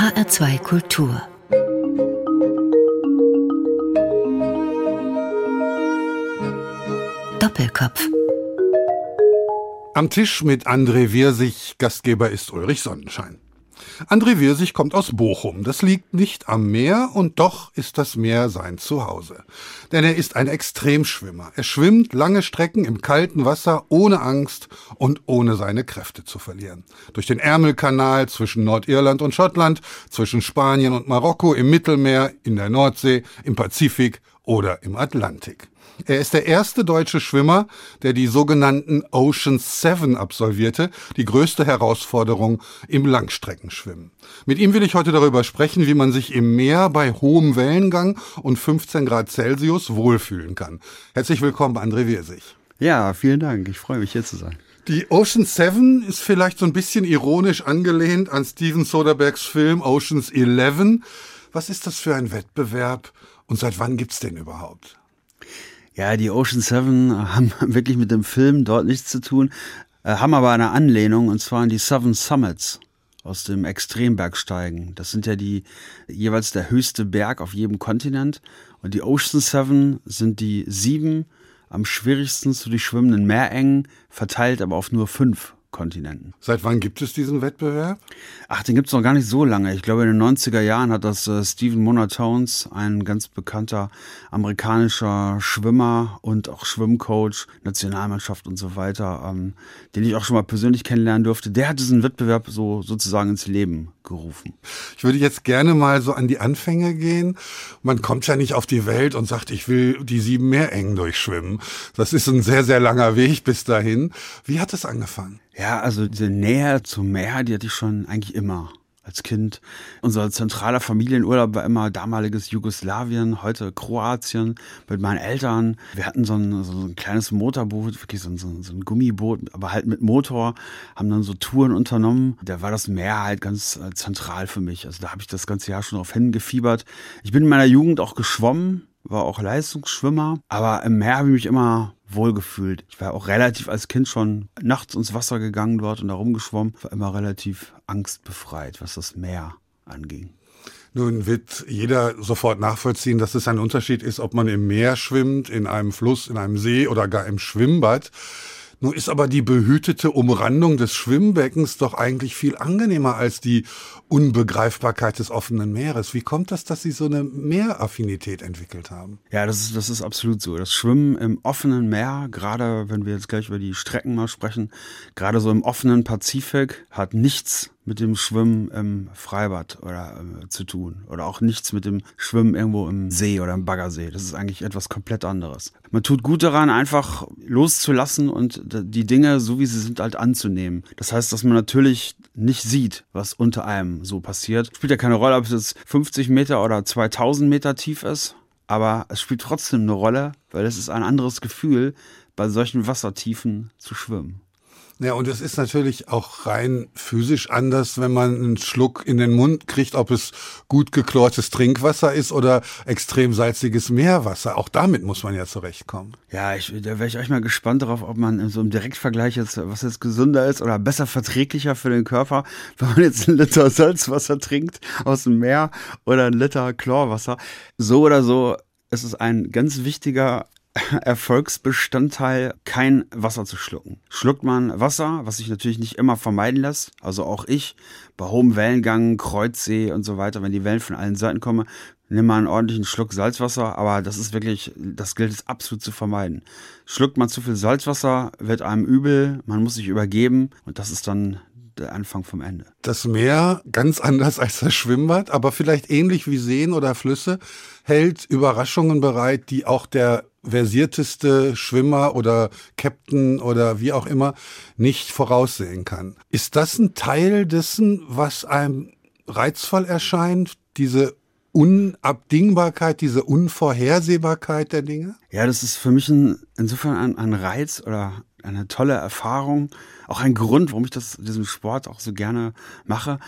HR2 Kultur Doppelkopf Am Tisch mit André Wirsig, Gastgeber ist Ulrich Sonnenschein. André Wirsig kommt aus Bochum. Das liegt nicht am Meer und doch ist das Meer sein Zuhause. Denn er ist ein Extremschwimmer. Er schwimmt lange Strecken im kalten Wasser ohne Angst und ohne seine Kräfte zu verlieren. Durch den Ärmelkanal zwischen Nordirland und Schottland, zwischen Spanien und Marokko, im Mittelmeer, in der Nordsee, im Pazifik oder im Atlantik. Er ist der erste deutsche Schwimmer, der die sogenannten Ocean Seven absolvierte, die größte Herausforderung im Langstreckenschwimmen. Mit ihm will ich heute darüber sprechen, wie man sich im Meer bei hohem Wellengang und 15 Grad Celsius wohlfühlen kann. Herzlich willkommen, André Wirsig. Ja, vielen Dank. Ich freue mich, hier zu sein. Die Ocean Seven ist vielleicht so ein bisschen ironisch angelehnt an Steven Soderberghs Film Oceans Eleven. Was ist das für ein Wettbewerb und seit wann gibt's den überhaupt? Ja, die Ocean Seven haben wirklich mit dem Film dort nichts zu tun, äh, haben aber eine Anlehnung und zwar an die Seven Summits aus dem Extrembergsteigen. Das sind ja die jeweils der höchste Berg auf jedem Kontinent und die Ocean Seven sind die sieben am schwierigsten zu durchschwimmenden Meerengen, verteilt aber auf nur fünf Kontinenten. Seit wann gibt es diesen Wettbewerb? Ach, den gibt es noch gar nicht so lange. Ich glaube, in den 90er Jahren hat das äh, Stephen Monatones, ein ganz bekannter amerikanischer Schwimmer und auch Schwimmcoach, Nationalmannschaft und so weiter, ähm, den ich auch schon mal persönlich kennenlernen durfte, der hat diesen Wettbewerb so sozusagen ins Leben gerufen. Ich würde jetzt gerne mal so an die Anfänge gehen. Man kommt ja nicht auf die Welt und sagt, ich will die sieben Meerengen durchschwimmen. Das ist ein sehr, sehr langer Weg bis dahin. Wie hat es angefangen? Ja, also diese Nähe zum Meer, die hatte ich schon eigentlich immer als Kind. Unser zentraler Familienurlaub war immer damaliges Jugoslawien, heute Kroatien mit meinen Eltern. Wir hatten so ein, so ein kleines Motorboot, wirklich so ein, so ein, Gummiboot, aber halt mit Motor, haben dann so Touren unternommen. Da war das Meer halt ganz äh, zentral für mich. Also da habe ich das ganze Jahr schon drauf hingefiebert. Ich bin in meiner Jugend auch geschwommen, war auch Leistungsschwimmer, aber im Meer habe ich mich immer wohlgefühlt. Ich war auch relativ als Kind schon nachts ins Wasser gegangen dort und da rumgeschwommen. War immer relativ angstbefreit, was das Meer anging. Nun wird jeder sofort nachvollziehen, dass es ein Unterschied ist, ob man im Meer schwimmt, in einem Fluss, in einem See oder gar im Schwimmbad. Nun ist aber die behütete Umrandung des Schwimmbeckens doch eigentlich viel angenehmer als die Unbegreifbarkeit des offenen Meeres. Wie kommt das, dass Sie so eine Meeraffinität entwickelt haben? Ja, das ist, das ist absolut so. Das Schwimmen im offenen Meer, gerade wenn wir jetzt gleich über die Strecken mal sprechen, gerade so im offenen Pazifik, hat nichts mit dem Schwimmen im Freibad oder äh, zu tun oder auch nichts mit dem Schwimmen irgendwo im See oder im Baggersee. Das ist eigentlich etwas komplett anderes. Man tut gut daran, einfach loszulassen und die Dinge so wie sie sind halt anzunehmen. Das heißt, dass man natürlich nicht sieht, was unter einem so passiert. Spielt ja keine Rolle, ob es jetzt 50 Meter oder 2000 Meter tief ist, aber es spielt trotzdem eine Rolle, weil es ist ein anderes Gefühl, bei solchen Wassertiefen zu schwimmen. Ja, und es ist natürlich auch rein physisch anders, wenn man einen Schluck in den Mund kriegt, ob es gut geklortes Trinkwasser ist oder extrem salziges Meerwasser. Auch damit muss man ja zurechtkommen. Ja, ich, da wäre ich euch mal gespannt darauf, ob man in so einem Direktvergleich jetzt, was jetzt gesünder ist oder besser verträglicher für den Körper, wenn man jetzt einen Liter Salzwasser trinkt aus dem Meer oder einen Liter Chlorwasser. So oder so ist es ein ganz wichtiger Erfolgsbestandteil, kein Wasser zu schlucken. Schluckt man Wasser, was sich natürlich nicht immer vermeiden lässt, also auch ich, bei hohem Wellengang, Kreuzsee und so weiter, wenn die Wellen von allen Seiten kommen, nimm mal einen ordentlichen Schluck Salzwasser, aber das ist wirklich, das gilt es absolut zu vermeiden. Schluckt man zu viel Salzwasser, wird einem übel, man muss sich übergeben und das ist dann der Anfang vom Ende. Das Meer, ganz anders als das Schwimmbad, aber vielleicht ähnlich wie Seen oder Flüsse, hält Überraschungen bereit, die auch der versierteste Schwimmer oder Captain oder wie auch immer nicht voraussehen kann. Ist das ein Teil dessen, was einem reizvoll erscheint, diese Unabdingbarkeit, diese Unvorhersehbarkeit der Dinge? Ja, das ist für mich ein, insofern ein, ein Reiz oder eine tolle Erfahrung. Auch ein Grund, warum ich das, diesen Sport auch so gerne mache,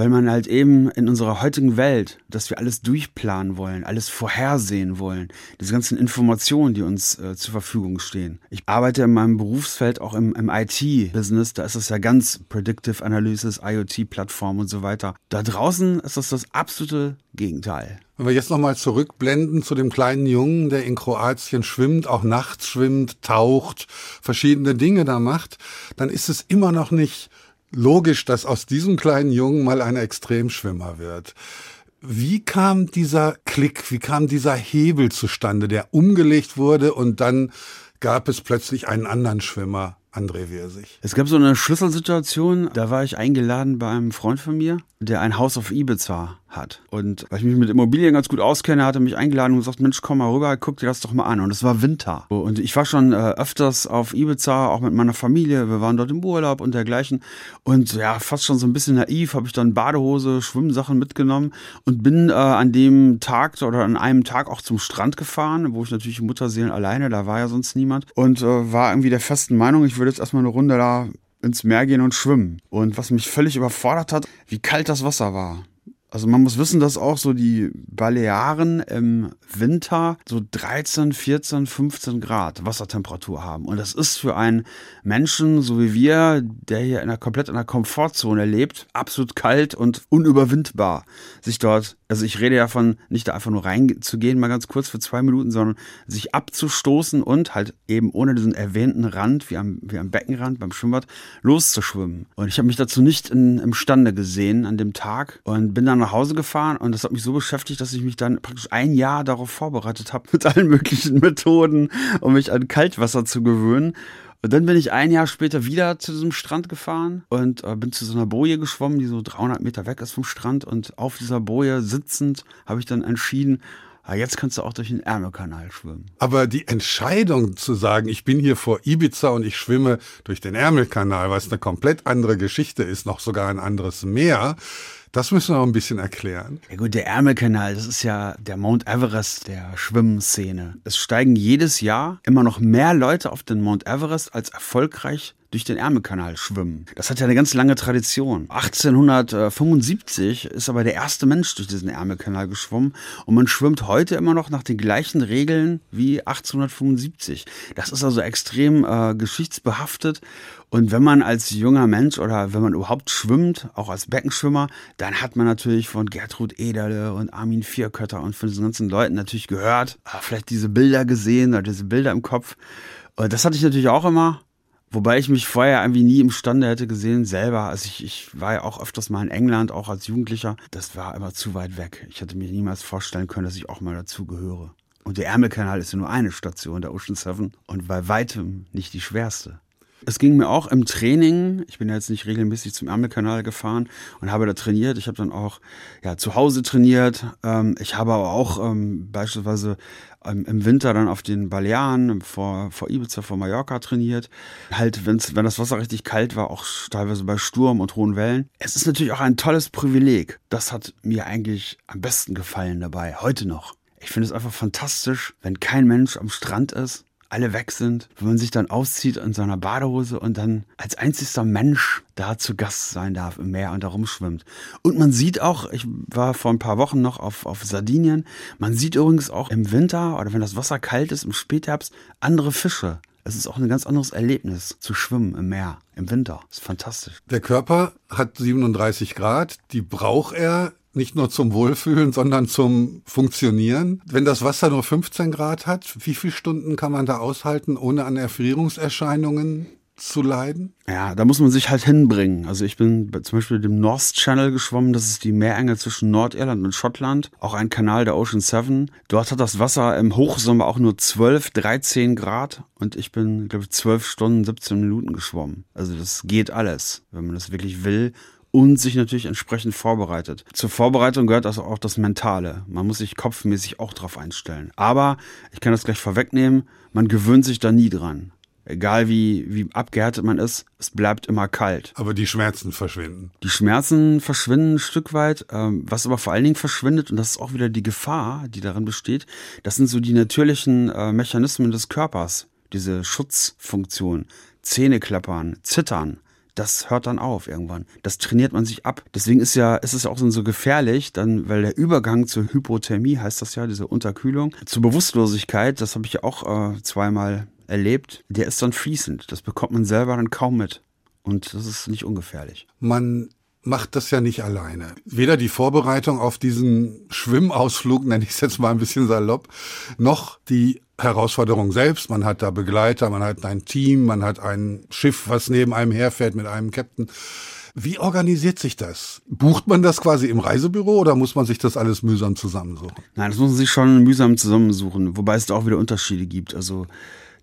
weil man halt eben in unserer heutigen Welt, dass wir alles durchplanen wollen, alles vorhersehen wollen, diese ganzen Informationen, die uns äh, zur Verfügung stehen. Ich arbeite in meinem Berufsfeld auch im, im IT-Business, da ist es ja ganz Predictive Analysis, IoT-Plattform und so weiter. Da draußen ist das das absolute Gegenteil. Wenn wir jetzt nochmal zurückblenden zu dem kleinen Jungen, der in Kroatien schwimmt, auch nachts schwimmt, taucht, verschiedene Dinge da macht, dann ist es immer noch nicht logisch, dass aus diesem kleinen Jungen mal ein Extremschwimmer wird. Wie kam dieser Klick, wie kam dieser Hebel zustande, der umgelegt wurde und dann gab es plötzlich einen anderen Schwimmer, André Wirsig? Es gab so eine Schlüsselsituation, da war ich eingeladen bei einem Freund von mir, der ein Haus auf Ibiza hat. Und weil ich mich mit Immobilien ganz gut auskenne, hat er mich eingeladen und gesagt, Mensch, komm mal rüber, guck dir das doch mal an. Und es war Winter. Und ich war schon äh, öfters auf Ibiza, auch mit meiner Familie. Wir waren dort im Urlaub und dergleichen. Und ja, fast schon so ein bisschen naiv, habe ich dann Badehose, Schwimmsachen mitgenommen und bin äh, an dem Tag oder an einem Tag auch zum Strand gefahren, wo ich natürlich Mutterseelen alleine, da war ja sonst niemand. Und äh, war irgendwie der festen Meinung, ich würde jetzt erstmal eine Runde da ins Meer gehen und schwimmen. Und was mich völlig überfordert hat, wie kalt das Wasser war. Also man muss wissen, dass auch so die Balearen im Winter so 13, 14, 15 Grad Wassertemperatur haben. Und das ist für einen Menschen, so wie wir, der hier in einer, komplett in einer Komfortzone lebt, absolut kalt und unüberwindbar, sich dort also ich rede ja von nicht da einfach nur reinzugehen, mal ganz kurz für zwei Minuten, sondern sich abzustoßen und halt eben ohne diesen erwähnten Rand, wie am, wie am Beckenrand beim Schwimmbad, loszuschwimmen. Und ich habe mich dazu nicht in, imstande gesehen an dem Tag und bin dann nach Hause gefahren und das hat mich so beschäftigt, dass ich mich dann praktisch ein Jahr darauf vorbereitet habe mit allen möglichen Methoden, um mich an Kaltwasser zu gewöhnen. Und dann bin ich ein Jahr später wieder zu diesem Strand gefahren und äh, bin zu so einer Boje geschwommen, die so 300 Meter weg ist vom Strand. Und auf dieser Boje sitzend habe ich dann entschieden, ah, jetzt kannst du auch durch den Ärmelkanal schwimmen. Aber die Entscheidung zu sagen, ich bin hier vor Ibiza und ich schwimme durch den Ärmelkanal, was eine komplett andere Geschichte ist, noch sogar ein anderes Meer, das müssen wir auch ein bisschen erklären. Ja gut, der Ärmelkanal, das ist ja der Mount Everest der Schwimmszene. Es steigen jedes Jahr immer noch mehr Leute auf den Mount Everest als erfolgreich durch den Ärmelkanal schwimmen. Das hat ja eine ganz lange Tradition. 1875 ist aber der erste Mensch durch diesen Ärmelkanal geschwommen und man schwimmt heute immer noch nach den gleichen Regeln wie 1875. Das ist also extrem äh, geschichtsbehaftet und wenn man als junger Mensch oder wenn man überhaupt schwimmt, auch als Beckenschwimmer, dann hat man natürlich von Gertrud Ederle und Armin Vierkötter und von diesen ganzen Leuten natürlich gehört, vielleicht diese Bilder gesehen oder diese Bilder im Kopf. Und das hatte ich natürlich auch immer. Wobei ich mich vorher irgendwie nie imstande hätte gesehen, selber. Also ich, ich war ja auch öfters mal in England, auch als Jugendlicher. Das war immer zu weit weg. Ich hätte mir niemals vorstellen können, dass ich auch mal dazu gehöre. Und der Ärmelkanal ist ja nur eine Station der Ocean Seven und bei weitem nicht die schwerste. Es ging mir auch im Training. Ich bin ja jetzt nicht regelmäßig zum Ärmelkanal gefahren und habe da trainiert. Ich habe dann auch ja, zu Hause trainiert. Ähm, ich habe aber auch ähm, beispielsweise ähm, im Winter dann auf den Balearen vor, vor Ibiza, vor Mallorca trainiert. Halt, wenn's, wenn das Wasser richtig kalt war, auch teilweise bei Sturm und hohen Wellen. Es ist natürlich auch ein tolles Privileg. Das hat mir eigentlich am besten gefallen dabei, heute noch. Ich finde es einfach fantastisch, wenn kein Mensch am Strand ist alle weg sind, wenn man sich dann auszieht in seiner Badehose und dann als einzigster Mensch da zu Gast sein darf im Meer und da rumschwimmt. Und man sieht auch, ich war vor ein paar Wochen noch auf, auf Sardinien, man sieht übrigens auch im Winter oder wenn das Wasser kalt ist, im Spätherbst, andere Fische. Es ist auch ein ganz anderes Erlebnis zu schwimmen im Meer im Winter. Das ist fantastisch. Der Körper hat 37 Grad, die braucht er nicht nur zum Wohlfühlen, sondern zum Funktionieren. Wenn das Wasser nur 15 Grad hat, wie viele Stunden kann man da aushalten, ohne an Erfrierungserscheinungen zu leiden? Ja, da muss man sich halt hinbringen. Also ich bin zum Beispiel dem North Channel geschwommen, das ist die Meerenge zwischen Nordirland und Schottland, auch ein Kanal der Ocean Seven. Dort hat das Wasser im Hochsommer auch nur 12, 13 Grad und ich bin, glaube ich, 12 Stunden, 17 Minuten geschwommen. Also das geht alles, wenn man das wirklich will und sich natürlich entsprechend vorbereitet. Zur Vorbereitung gehört also auch das Mentale. Man muss sich kopfmäßig auch drauf einstellen. Aber ich kann das gleich vorwegnehmen, man gewöhnt sich da nie dran. Egal wie, wie abgehärtet man ist, es bleibt immer kalt. Aber die Schmerzen verschwinden. Die Schmerzen verschwinden ein Stück weit. Ähm, was aber vor allen Dingen verschwindet, und das ist auch wieder die Gefahr, die darin besteht, das sind so die natürlichen äh, Mechanismen des Körpers, diese Schutzfunktion Zähne klappern, zittern, das hört dann auf irgendwann. Das trainiert man sich ab. Deswegen ist ja, ist es auch so gefährlich, dann, weil der Übergang zur Hypothermie heißt das ja, diese Unterkühlung, zur Bewusstlosigkeit, das habe ich ja auch äh, zweimal erlebt, der ist dann fließend. Das bekommt man selber dann kaum mit. Und das ist nicht ungefährlich. Man macht das ja nicht alleine. Weder die Vorbereitung auf diesen Schwimmausflug, nenne ich es jetzt mal ein bisschen salopp, noch die Herausforderung selbst. Man hat da Begleiter, man hat ein Team, man hat ein Schiff, was neben einem herfährt mit einem Captain. Wie organisiert sich das? Bucht man das quasi im Reisebüro oder muss man sich das alles mühsam zusammensuchen? Nein, das muss man sich schon mühsam zusammensuchen, wobei es da auch wieder Unterschiede gibt. Also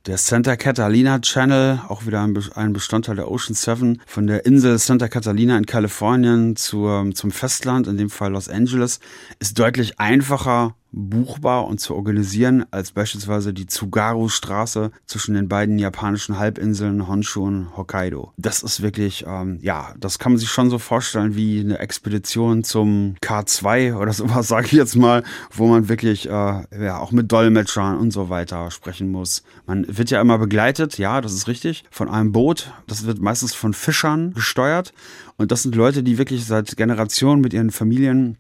der Santa Catalina Channel, auch wieder ein Bestandteil der Ocean 7, von der Insel Santa Catalina in Kalifornien zur, zum Festland, in dem Fall Los Angeles, ist deutlich einfacher buchbar und zu organisieren als beispielsweise die Tsugaru-Straße zwischen den beiden japanischen Halbinseln Honshu und Hokkaido. Das ist wirklich, ähm, ja, das kann man sich schon so vorstellen wie eine Expedition zum K2 oder sowas, sage ich jetzt mal, wo man wirklich äh, ja auch mit Dolmetschern und so weiter sprechen muss. Man wird ja immer begleitet, ja, das ist richtig, von einem Boot. Das wird meistens von Fischern gesteuert und das sind Leute, die wirklich seit Generationen mit ihren Familien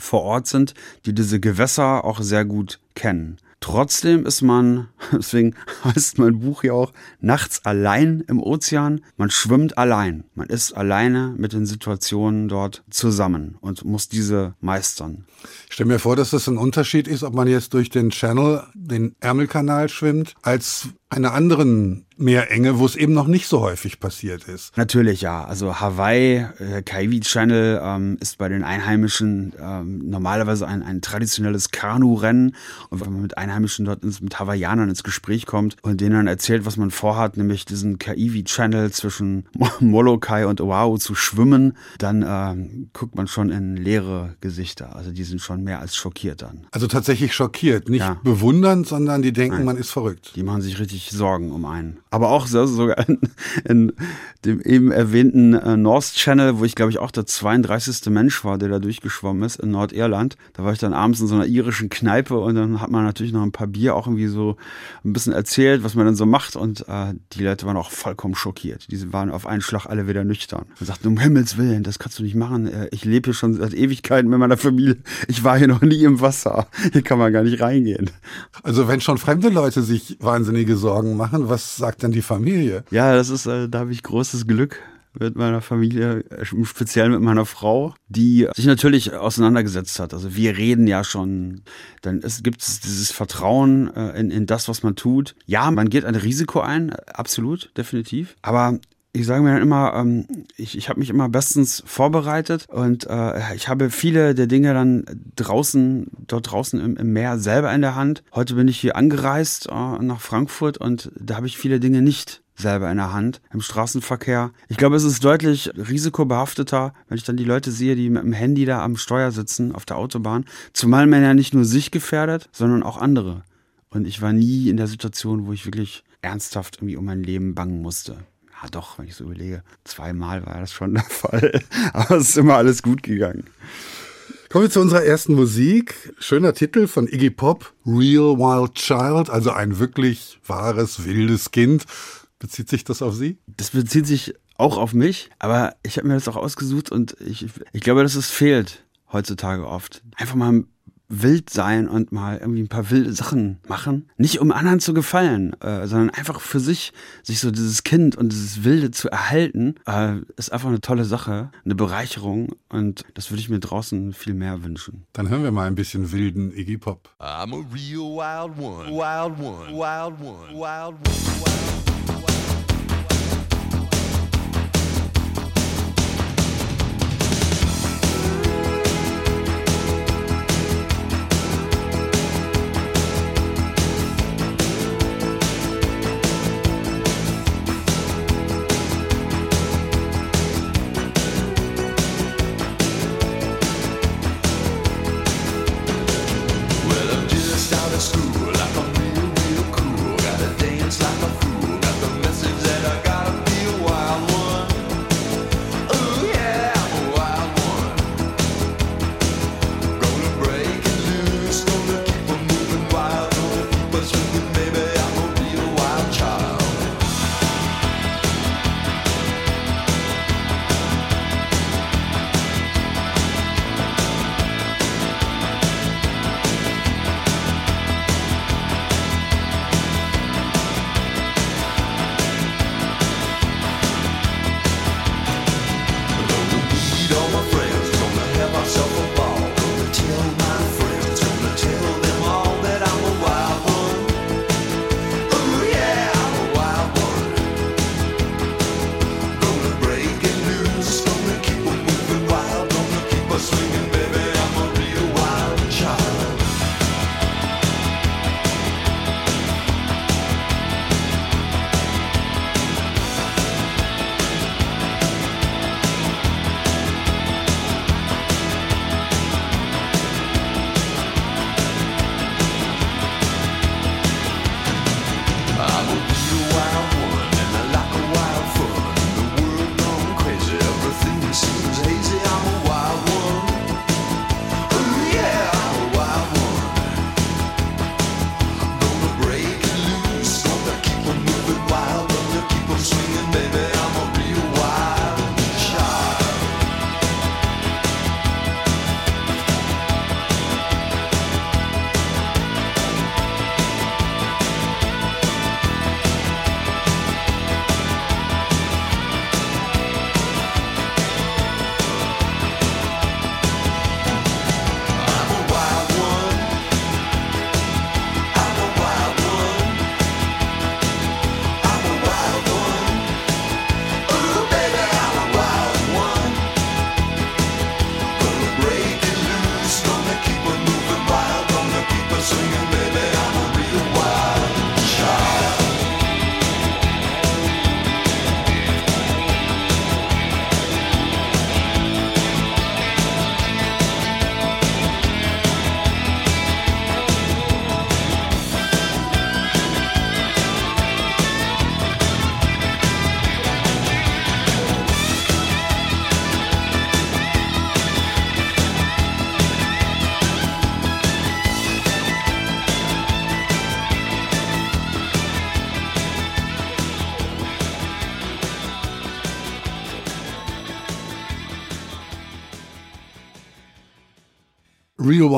vor Ort sind, die diese Gewässer auch sehr gut kennen. Trotzdem ist man, deswegen heißt mein Buch ja auch, nachts allein im Ozean. Man schwimmt allein. Man ist alleine mit den Situationen dort zusammen und muss diese meistern. Ich stelle mir vor, dass das ein Unterschied ist, ob man jetzt durch den Channel, den Ärmelkanal schwimmt, als einer anderen Meerenge, wo es eben noch nicht so häufig passiert ist. Natürlich, ja. Also Hawaii, äh, Kaiwi Channel ähm, ist bei den Einheimischen ähm, normalerweise ein, ein traditionelles Kanu-Rennen. Und wenn man mit Einheimischen dort ins, mit Hawaiianern ins Gespräch kommt und denen dann erzählt, was man vorhat, nämlich diesen Kaiwi Channel zwischen Molokai und Oahu zu schwimmen, dann ähm, guckt man schon in leere Gesichter. Also die sind schon mehr als schockiert dann. Also tatsächlich schockiert. Nicht ja. bewundernd, sondern die denken, Nein. man ist verrückt. Die machen sich richtig Sorgen um einen. Aber auch sogar in, in dem eben erwähnten äh, North Channel, wo ich glaube ich auch der 32. Mensch war, der da durchgeschwommen ist in Nordirland. Da war ich dann abends in so einer irischen Kneipe und dann hat man natürlich noch ein paar Bier auch irgendwie so ein bisschen erzählt, was man dann so macht und äh, die Leute waren auch vollkommen schockiert. Die waren auf einen Schlag alle wieder nüchtern und sagten, um Himmels Willen, das kannst du nicht machen. Äh, ich lebe hier schon seit Ewigkeiten mit meiner Familie. Ich war hier noch nie im Wasser. Hier kann man gar nicht reingehen. Also wenn schon fremde Leute sich wahnsinnige Sorgen machen, was sagt denn die Familie? Ja, das ist, äh, da habe ich großes Glück mit meiner Familie, äh, speziell mit meiner Frau, die sich natürlich auseinandergesetzt hat. Also wir reden ja schon, dann gibt es dieses Vertrauen äh, in, in das, was man tut. Ja, man geht ein Risiko ein, absolut, definitiv. Aber ich sage mir dann immer, ähm, ich, ich habe mich immer bestens vorbereitet und äh, ich habe viele der Dinge dann draußen, dort draußen im, im Meer selber in der Hand. Heute bin ich hier angereist äh, nach Frankfurt und da habe ich viele Dinge nicht selber in der Hand im Straßenverkehr. Ich glaube, es ist deutlich risikobehafteter, wenn ich dann die Leute sehe, die mit dem Handy da am Steuer sitzen auf der Autobahn. Zumal man ja nicht nur sich gefährdet, sondern auch andere. Und ich war nie in der Situation, wo ich wirklich ernsthaft irgendwie um mein Leben bangen musste. Ja, doch, wenn ich so überlege, zweimal war das schon der Fall. Aber es ist immer alles gut gegangen. Kommen wir zu unserer ersten Musik. Schöner Titel von Iggy Pop, Real Wild Child, also ein wirklich wahres, wildes Kind. Bezieht sich das auf Sie? Das bezieht sich auch auf mich, aber ich habe mir das auch ausgesucht und ich, ich glaube, dass es fehlt heutzutage oft. Einfach mal wild sein und mal irgendwie ein paar wilde Sachen machen. Nicht um anderen zu gefallen, äh, sondern einfach für sich, sich so dieses Kind und dieses Wilde zu erhalten, äh, ist einfach eine tolle Sache, eine Bereicherung und das würde ich mir draußen viel mehr wünschen. Dann hören wir mal ein bisschen wilden Iggy Pop. I'm a real wild one, wild one, wild one, wild one, wild one.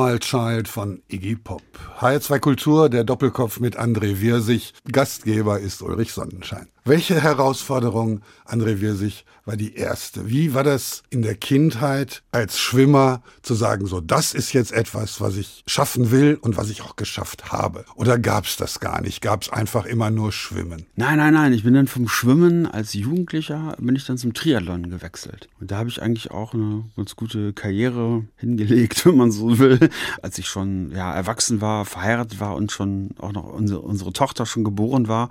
Wild Child von Iggy Pop. HR2 Kultur, der Doppelkopf mit André Wirsig. Gastgeber ist Ulrich Sonnenschein. Welche Herausforderung, André Wirsig, war die erste? Wie war das in der Kindheit als Schwimmer zu sagen, so das ist jetzt etwas, was ich schaffen will und was ich auch geschafft habe? Oder gab es das gar nicht? Gab es einfach immer nur Schwimmen? Nein, nein, nein. Ich bin dann vom Schwimmen als Jugendlicher bin ich dann zum Triathlon gewechselt. Und da habe ich eigentlich auch eine ganz gute Karriere hingelegt, wenn man so will. Als ich schon ja, erwachsen war, verheiratet war und schon auch noch unsere, unsere Tochter schon geboren war,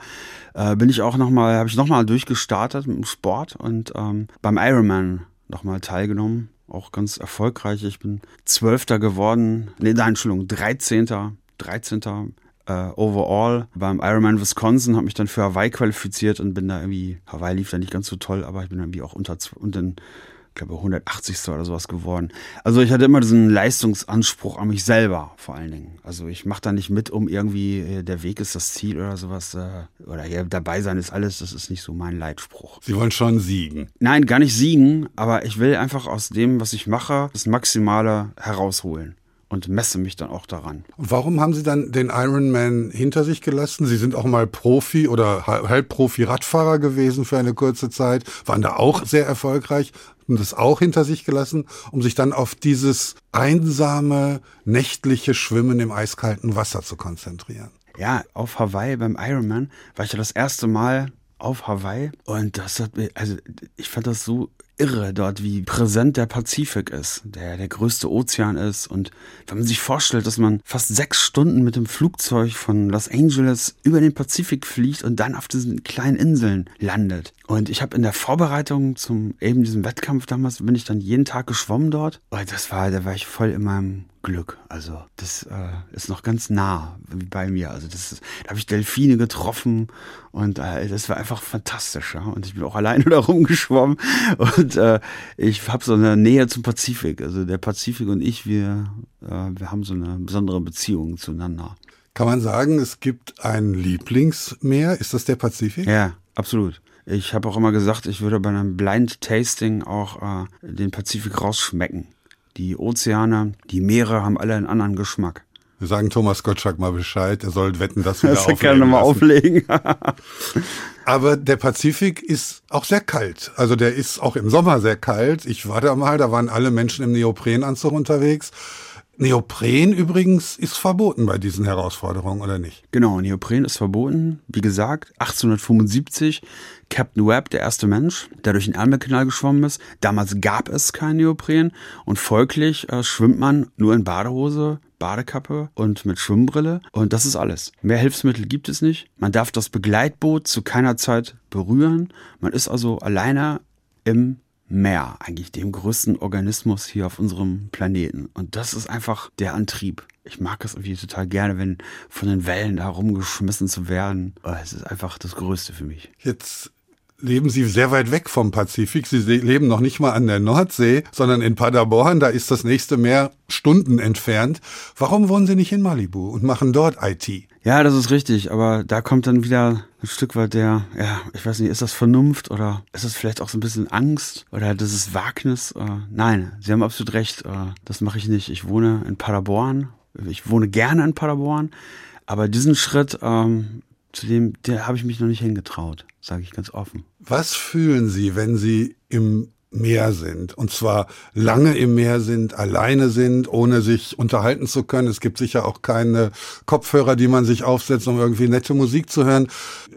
äh, bin ich auch noch mal, habe ich noch mal durchgestartet mit dem Sport und ähm, beim Ironman noch mal teilgenommen. Auch ganz erfolgreich. Ich bin Zwölfter geworden. Nee, nein, Entschuldigung, 13. 13. Äh, overall beim Ironman Wisconsin, habe mich dann für Hawaii qualifiziert und bin da irgendwie, Hawaii lief da nicht ganz so toll, aber ich bin irgendwie auch unter, unter ich glaube 180. oder sowas geworden. Also ich hatte immer diesen Leistungsanspruch an mich selber vor allen Dingen. Also ich mache da nicht mit, um irgendwie äh, der Weg ist das Ziel oder sowas äh, oder ja, dabei sein ist alles. Das ist nicht so mein Leitspruch. Sie wollen schon siegen. Nein, gar nicht siegen, aber ich will einfach aus dem, was ich mache, das Maximale herausholen und messe mich dann auch daran. Warum haben Sie dann den Ironman hinter sich gelassen? Sie sind auch mal Profi oder Halbprofi-Radfahrer gewesen für eine kurze Zeit, waren da auch sehr erfolgreich und das auch hinter sich gelassen, um sich dann auf dieses einsame, nächtliche Schwimmen im eiskalten Wasser zu konzentrieren. Ja, auf Hawaii beim Ironman war ich ja das erste Mal auf Hawaii und das hat mir, also ich fand das so irre dort, wie präsent der Pazifik ist, der der größte Ozean ist. Und wenn man sich vorstellt, dass man fast sechs Stunden mit dem Flugzeug von Los Angeles über den Pazifik fliegt und dann auf diesen kleinen Inseln landet. Und ich habe in der Vorbereitung zum eben diesem Wettkampf damals, bin ich dann jeden Tag geschwommen dort. Und das war, da war ich voll in meinem Glück. Also das äh, ist noch ganz nah bei mir. Also das ist, da habe ich Delfine getroffen und äh, das war einfach fantastisch. Ja? Und ich bin auch alleine da rumgeschwommen und äh, ich habe so eine Nähe zum Pazifik. Also der Pazifik und ich, wir, äh, wir haben so eine besondere Beziehung zueinander. Kann man sagen, es gibt ein Lieblingsmeer? Ist das der Pazifik? Ja, absolut. Ich habe auch immer gesagt, ich würde bei einem Blind Tasting auch äh, den Pazifik rausschmecken. Die Ozeane, die Meere haben alle einen anderen Geschmack. Wir sagen Thomas Gottschalk mal Bescheid, er soll wetten, dass wir das auflegen gerne mal auflegen. Aber der Pazifik ist auch sehr kalt. Also der ist auch im Sommer sehr kalt. Ich war da mal, da waren alle Menschen im Neoprenanzug unterwegs. Neopren übrigens ist verboten bei diesen Herausforderungen, oder nicht? Genau, Neopren ist verboten. Wie gesagt, 1875 Captain Webb, der erste Mensch, der durch den Ärmelkanal geschwommen ist. Damals gab es kein Neopren und folglich äh, schwimmt man nur in Badehose, Badekappe und mit Schwimmbrille und das ist alles. Mehr Hilfsmittel gibt es nicht. Man darf das Begleitboot zu keiner Zeit berühren. Man ist also alleine im Meer, eigentlich dem größten Organismus hier auf unserem Planeten. Und das ist einfach der Antrieb. Ich mag es irgendwie total gerne, wenn von den Wellen da rumgeschmissen zu werden. Es ist einfach das Größte für mich. Jetzt leben Sie sehr weit weg vom Pazifik. Sie leben noch nicht mal an der Nordsee, sondern in Paderborn. Da ist das nächste Meer Stunden entfernt. Warum wohnen Sie nicht in Malibu und machen dort IT? Ja, das ist richtig. Aber da kommt dann wieder ein Stück weit der, ja, ich weiß nicht, ist das Vernunft oder ist das vielleicht auch so ein bisschen Angst oder das ist Wagnis? Äh, nein, Sie haben absolut recht. Äh, das mache ich nicht. Ich wohne in Paderborn. Ich wohne gerne in Paderborn. Aber diesen Schritt, ähm, zu dem, der habe ich mich noch nicht hingetraut, sage ich ganz offen. Was fühlen Sie, wenn Sie im Meer sind und zwar lange im Meer sind, alleine sind, ohne sich unterhalten zu können. Es gibt sicher auch keine Kopfhörer, die man sich aufsetzt, um irgendwie nette Musik zu hören.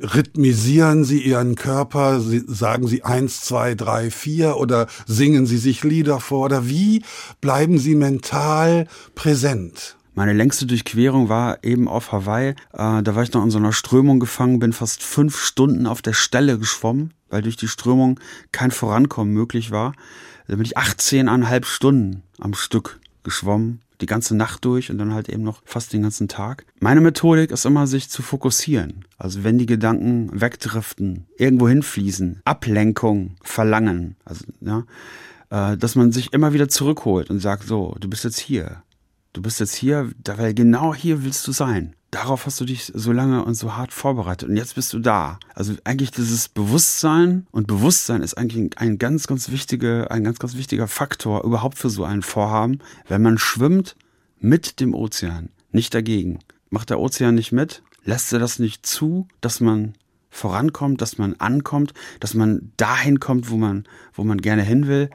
Rhythmisieren Sie Ihren Körper? Sagen Sie eins, zwei, drei, vier oder singen Sie sich Lieder vor? Oder wie bleiben Sie mental präsent? Meine längste Durchquerung war eben auf Hawaii. Äh, da war ich noch in so einer Strömung gefangen, bin fast fünf Stunden auf der Stelle geschwommen, weil durch die Strömung kein Vorankommen möglich war. Da bin ich 18,5 Stunden am Stück geschwommen, die ganze Nacht durch und dann halt eben noch fast den ganzen Tag. Meine Methodik ist immer, sich zu fokussieren. Also wenn die Gedanken wegdriften, irgendwo hinfließen, Ablenkung verlangen, also ja, äh, dass man sich immer wieder zurückholt und sagt, so, du bist jetzt hier Du bist jetzt hier, weil genau hier willst du sein. Darauf hast du dich so lange und so hart vorbereitet und jetzt bist du da. Also eigentlich dieses Bewusstsein und Bewusstsein ist eigentlich ein ganz, ganz wichtiger, ein ganz, ganz wichtiger Faktor überhaupt für so ein Vorhaben. Wenn man schwimmt, mit dem Ozean, nicht dagegen. Macht der Ozean nicht mit? Lässt er das nicht zu, dass man vorankommt, dass man ankommt, dass man dahin kommt, wo man, wo man gerne hin will,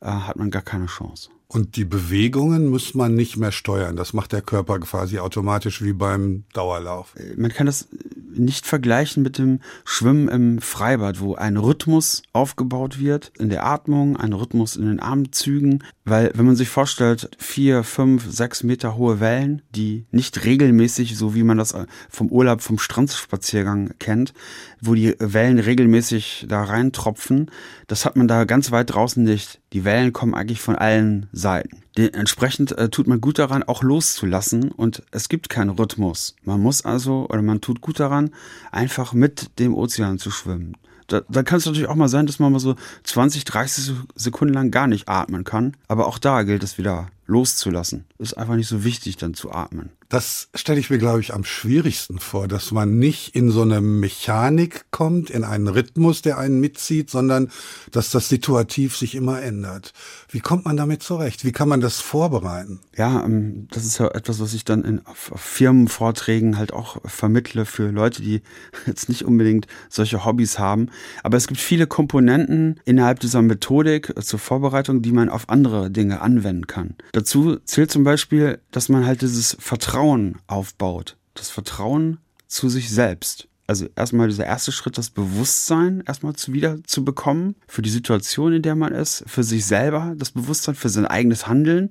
äh, hat man gar keine Chance. Und die Bewegungen muss man nicht mehr steuern. Das macht der Körper quasi automatisch wie beim Dauerlauf. Man kann das nicht vergleichen mit dem Schwimmen im Freibad, wo ein Rhythmus aufgebaut wird in der Atmung, ein Rhythmus in den Armzügen. Weil wenn man sich vorstellt, vier, fünf, sechs Meter hohe Wellen, die nicht regelmäßig, so wie man das vom Urlaub, vom Strandspaziergang kennt, wo die Wellen regelmäßig da reintropfen, das hat man da ganz weit draußen nicht. Die Wellen kommen eigentlich von allen Seiten. Entsprechend äh, tut man gut daran, auch loszulassen und es gibt keinen Rhythmus. Man muss also, oder man tut gut daran, einfach mit dem Ozean zu schwimmen. Da, da kann es natürlich auch mal sein, dass man mal so 20, 30 Sekunden lang gar nicht atmen kann. Aber auch da gilt es wieder loszulassen. Ist einfach nicht so wichtig, dann zu atmen. Das stelle ich mir, glaube ich, am schwierigsten vor, dass man nicht in so eine Mechanik kommt, in einen Rhythmus, der einen mitzieht, sondern dass das situativ sich immer ändert. Wie kommt man damit zurecht? Wie kann man das vorbereiten? Ja, ähm, das ist ja etwas, was ich dann in Firmenvorträgen halt auch vermittle für Leute, die jetzt nicht unbedingt solche Hobbys haben. Aber es gibt viele Komponenten innerhalb dieser Methodik zur Vorbereitung, die man auf andere Dinge anwenden kann. Dazu zählt zum Beispiel, dass man halt dieses Vertrauen aufbaut. Das Vertrauen zu sich selbst. Also erstmal dieser erste Schritt, das Bewusstsein erstmal zu wieder zu bekommen für die Situation, in der man ist, für sich selber, das Bewusstsein für sein eigenes Handeln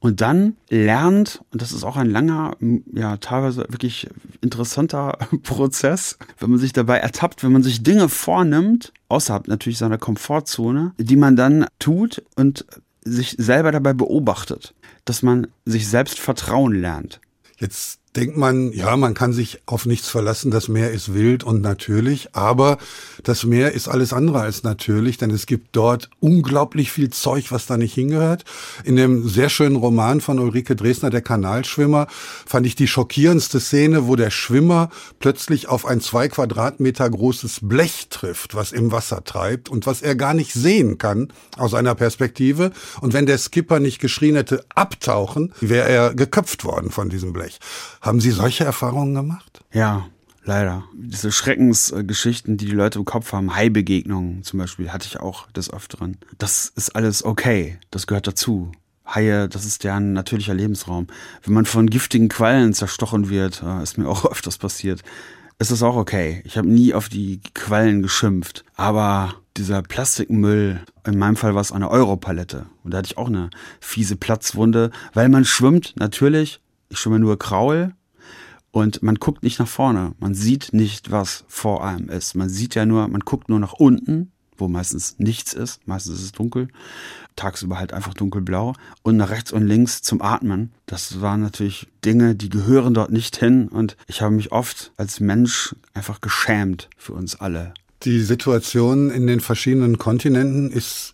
und dann lernt, und das ist auch ein langer, ja, teilweise wirklich interessanter Prozess, wenn man sich dabei ertappt, wenn man sich Dinge vornimmt, außerhalb natürlich seiner Komfortzone, die man dann tut und sich selber dabei beobachtet, dass man sich selbst vertrauen lernt. Jetzt denkt man, ja, man kann sich auf nichts verlassen, das Meer ist wild und natürlich, aber das Meer ist alles andere als natürlich, denn es gibt dort unglaublich viel Zeug, was da nicht hingehört. In dem sehr schönen Roman von Ulrike Dresner, Der Kanalschwimmer, fand ich die schockierendste Szene, wo der Schwimmer plötzlich auf ein zwei Quadratmeter großes Blech trifft, was im Wasser treibt und was er gar nicht sehen kann aus einer Perspektive. Und wenn der Skipper nicht geschrien hätte, abtauchen, wäre er geköpft worden von diesem Blech. Haben Sie solche Erfahrungen gemacht? Ja, leider. Diese Schreckensgeschichten, die die Leute im Kopf haben, Hai-Begegnungen zum Beispiel, hatte ich auch des Öfteren. Das ist alles okay. Das gehört dazu. Haie, das ist deren natürlicher Lebensraum. Wenn man von giftigen Quallen zerstochen wird, äh, ist mir auch öfters passiert, ist das auch okay. Ich habe nie auf die Quallen geschimpft. Aber dieser Plastikmüll, in meinem Fall war es eine Europalette. Und da hatte ich auch eine fiese Platzwunde, weil man schwimmt natürlich ich schwimme nur Kraul und man guckt nicht nach vorne. Man sieht nicht, was vor einem ist. Man sieht ja nur, man guckt nur nach unten, wo meistens nichts ist. Meistens ist es dunkel. Tagsüber halt einfach dunkelblau. Und nach rechts und links zum Atmen. Das waren natürlich Dinge, die gehören dort nicht hin. Und ich habe mich oft als Mensch einfach geschämt für uns alle. Die Situation in den verschiedenen Kontinenten ist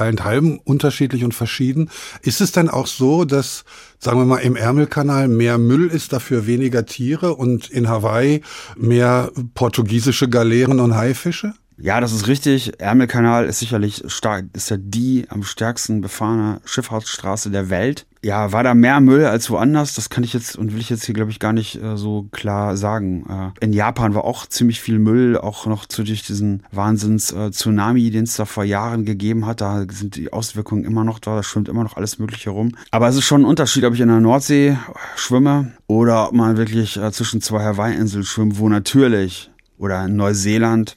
allenthalben unterschiedlich und verschieden. Ist es denn auch so, dass, sagen wir mal, im Ärmelkanal mehr Müll ist, dafür weniger Tiere und in Hawaii mehr portugiesische Galeeren und Haifische? Ja, das ist richtig. Ärmelkanal ist sicherlich stark, ist ja die am stärksten befahrene Schifffahrtsstraße der Welt. Ja, war da mehr Müll als woanders? Das kann ich jetzt und will ich jetzt hier, glaube ich, gar nicht äh, so klar sagen. Äh, in Japan war auch ziemlich viel Müll, auch noch zu durch diesen Wahnsinns-Tsunami, äh, den es da vor Jahren gegeben hat. Da sind die Auswirkungen immer noch da, da schwimmt immer noch alles Mögliche rum. Aber es ist schon ein Unterschied, ob ich in der Nordsee schwimme oder ob man wirklich äh, zwischen zwei Hawaii-Inseln schwimmt, wo natürlich oder in Neuseeland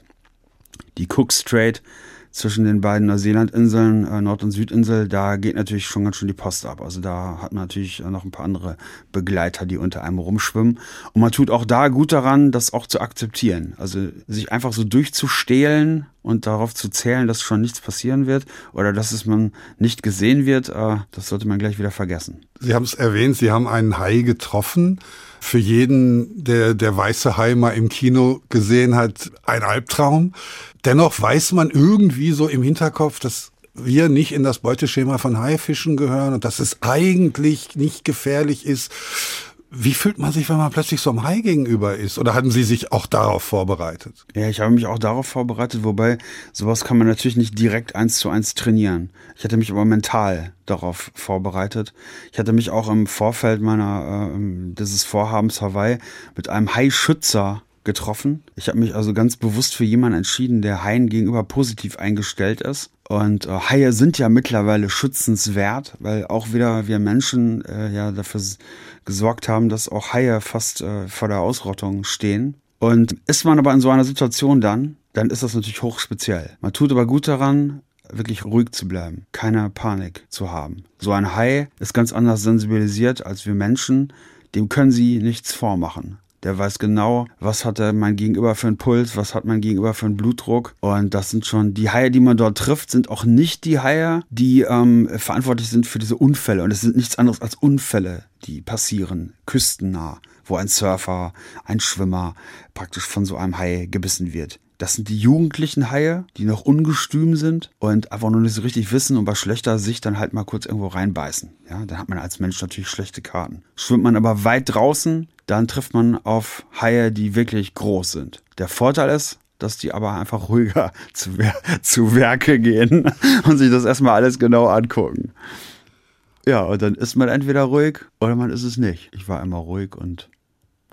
die Cook Strait zwischen den beiden Neuseeland-Inseln, äh, Nord- und Südinsel, da geht natürlich schon ganz schön die Post ab. Also da hat man natürlich noch ein paar andere Begleiter, die unter einem rumschwimmen. Und man tut auch da gut daran, das auch zu akzeptieren. Also sich einfach so durchzustehlen und darauf zu zählen, dass schon nichts passieren wird oder dass es man nicht gesehen wird, äh, das sollte man gleich wieder vergessen. Sie haben es erwähnt, Sie haben einen Hai getroffen für jeden, der der weiße Hai mal im Kino gesehen hat, ein Albtraum. Dennoch weiß man irgendwie so im Hinterkopf, dass wir nicht in das Beuteschema von Haifischen gehören und dass es eigentlich nicht gefährlich ist. Wie fühlt man sich, wenn man plötzlich so einem Hai gegenüber ist? Oder hatten Sie sich auch darauf vorbereitet? Ja, ich habe mich auch darauf vorbereitet, wobei sowas kann man natürlich nicht direkt eins zu eins trainieren. Ich hatte mich aber mental darauf vorbereitet. Ich hatte mich auch im Vorfeld meiner äh, dieses Vorhabens Hawaii mit einem Haischützer getroffen. Ich habe mich also ganz bewusst für jemanden entschieden, der Haien gegenüber positiv eingestellt ist. Und äh, Haie sind ja mittlerweile schützenswert, weil auch wieder wir Menschen äh, ja dafür gesorgt haben, dass auch Haie fast äh, vor der Ausrottung stehen. Und ist man aber in so einer Situation dann, dann ist das natürlich hochspeziell. Man tut aber gut daran, wirklich ruhig zu bleiben, keine Panik zu haben. So ein Hai ist ganz anders sensibilisiert als wir Menschen. Dem können sie nichts vormachen. Der weiß genau, was hat mein Gegenüber für einen Puls, was hat mein Gegenüber für einen Blutdruck. Und das sind schon die Haie, die man dort trifft, sind auch nicht die Haie, die ähm, verantwortlich sind für diese Unfälle. Und es sind nichts anderes als Unfälle, die passieren, küstennah, wo ein Surfer, ein Schwimmer praktisch von so einem Hai gebissen wird. Das sind die jugendlichen Haie, die noch ungestüm sind und einfach nur nicht so richtig wissen und bei schlechter Sicht dann halt mal kurz irgendwo reinbeißen. Ja, dann hat man als Mensch natürlich schlechte Karten. Schwimmt man aber weit draußen, dann trifft man auf Haie, die wirklich groß sind. Der Vorteil ist, dass die aber einfach ruhiger zu, zu Werke gehen und sich das erstmal alles genau angucken. Ja, und dann ist man entweder ruhig oder man ist es nicht. Ich war immer ruhig und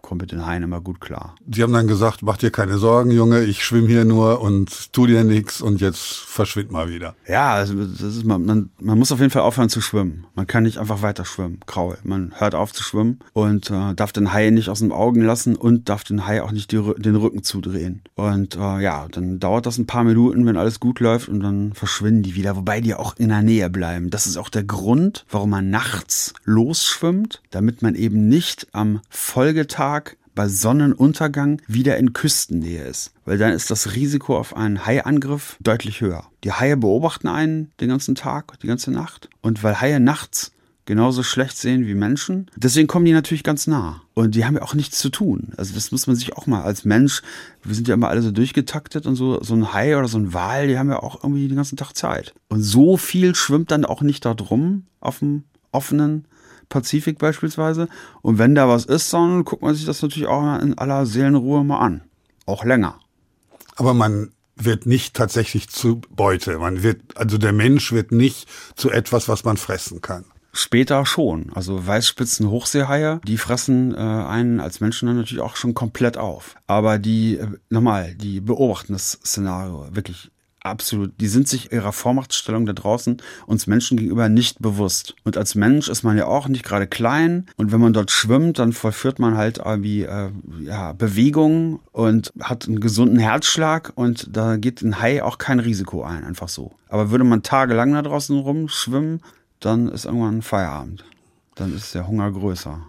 komme mit den Haien immer gut klar. Sie haben dann gesagt, mach dir keine Sorgen, Junge, ich schwimme hier nur und tu dir nichts und jetzt verschwind mal wieder. Ja, also das ist man, man, man muss auf jeden Fall aufhören zu schwimmen. Man kann nicht einfach weiter schwimmen, Kraul. Man hört auf zu schwimmen und äh, darf den Hai nicht aus den Augen lassen und darf den Hai auch nicht die, den Rücken zudrehen. Und äh, ja, dann dauert das ein paar Minuten, wenn alles gut läuft und dann verschwinden die wieder, wobei die auch in der Nähe bleiben. Das ist auch der Grund, warum man nachts losschwimmt, damit man eben nicht am Folgetag Tag bei Sonnenuntergang wieder in Küstennähe ist, weil dann ist das Risiko auf einen Haiangriff deutlich höher. Die Haie beobachten einen den ganzen Tag, die ganze Nacht und weil Haie nachts genauso schlecht sehen wie Menschen. Deswegen kommen die natürlich ganz nah. Und die haben ja auch nichts zu tun. Also das muss man sich auch mal als Mensch, wir sind ja immer alle so durchgetaktet und so, so ein Hai oder so ein Wal, die haben ja auch irgendwie den ganzen Tag Zeit. Und so viel schwimmt dann auch nicht da drum auf dem offenen Pazifik beispielsweise. Und wenn da was ist, dann guckt man sich das natürlich auch in aller Seelenruhe mal an. Auch länger. Aber man wird nicht tatsächlich zu Beute. Man wird, also der Mensch wird nicht zu etwas, was man fressen kann. Später schon. Also Weißspitzen Hochseehaie, die fressen äh, einen als Menschen dann natürlich auch schon komplett auf. Aber die, äh, nochmal, die beobachten das Szenario wirklich Absolut. Die sind sich ihrer Vormachtstellung da draußen uns Menschen gegenüber nicht bewusst. Und als Mensch ist man ja auch nicht gerade klein. Und wenn man dort schwimmt, dann vollführt man halt irgendwie äh, ja, Bewegungen und hat einen gesunden Herzschlag. Und da geht ein Hai auch kein Risiko ein, einfach so. Aber würde man tagelang da draußen rumschwimmen, dann ist irgendwann Feierabend. Dann ist der Hunger größer.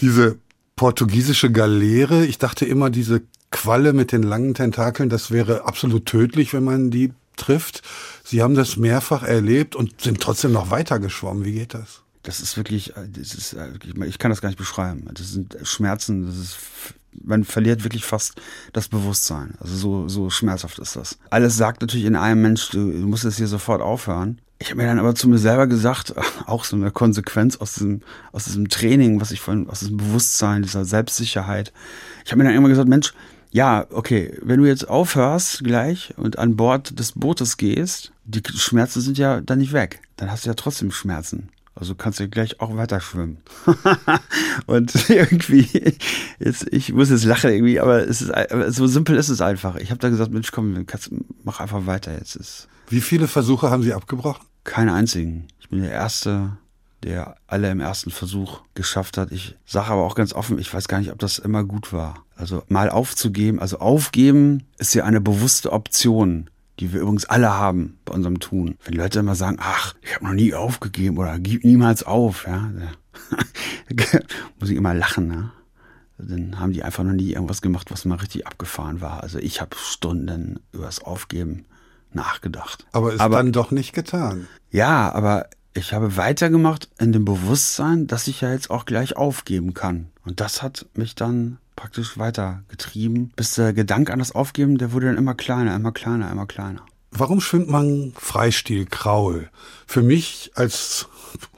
Diese portugiesische Galeere, ich dachte immer, diese Qualle mit den langen Tentakeln, das wäre absolut tödlich, wenn man die trifft. Sie haben das mehrfach erlebt und sind trotzdem noch weiter geschwommen. Wie geht das? Das ist wirklich, das ist, ich kann das gar nicht beschreiben. Das sind Schmerzen, das ist, man verliert wirklich fast das Bewusstsein. Also so, so schmerzhaft ist das. Alles sagt natürlich in einem Mensch, du, musst es hier sofort aufhören. Ich habe mir dann aber zu mir selber gesagt, auch so eine Konsequenz aus diesem, aus diesem Training, was ich von, aus diesem Bewusstsein, dieser Selbstsicherheit. Ich habe mir dann immer gesagt, Mensch, ja, okay, wenn du jetzt aufhörst gleich und an Bord des Bootes gehst, die Schmerzen sind ja dann nicht weg. Dann hast du ja trotzdem Schmerzen. Also kannst du gleich auch weiter schwimmen. und irgendwie, jetzt, ich muss jetzt lachen irgendwie, aber es ist so simpel ist es einfach. Ich habe da gesagt, Mensch, komm, kannst, mach einfach weiter jetzt. Ist Wie viele Versuche haben Sie abgebrochen? Keinen einzigen. Ich bin der Erste, der alle im ersten Versuch geschafft hat. Ich sage aber auch ganz offen, ich weiß gar nicht, ob das immer gut war. Also mal aufzugeben, also aufgeben ist ja eine bewusste Option, die wir übrigens alle haben bei unserem Tun. Wenn Leute immer sagen, ach, ich habe noch nie aufgegeben oder gib niemals auf, ja, muss ich immer lachen, ne? Dann haben die einfach noch nie irgendwas gemacht, was mal richtig abgefahren war. Also ich habe Stunden übers Aufgeben nachgedacht. Aber ist aber, dann doch nicht getan. Ja, aber ich habe weitergemacht in dem Bewusstsein, dass ich ja jetzt auch gleich aufgeben kann. Und das hat mich dann praktisch weitergetrieben, bis der Gedanke an das Aufgeben, der wurde dann immer kleiner, immer kleiner, immer kleiner. Warum schwimmt man Freistil Kraul? Für mich als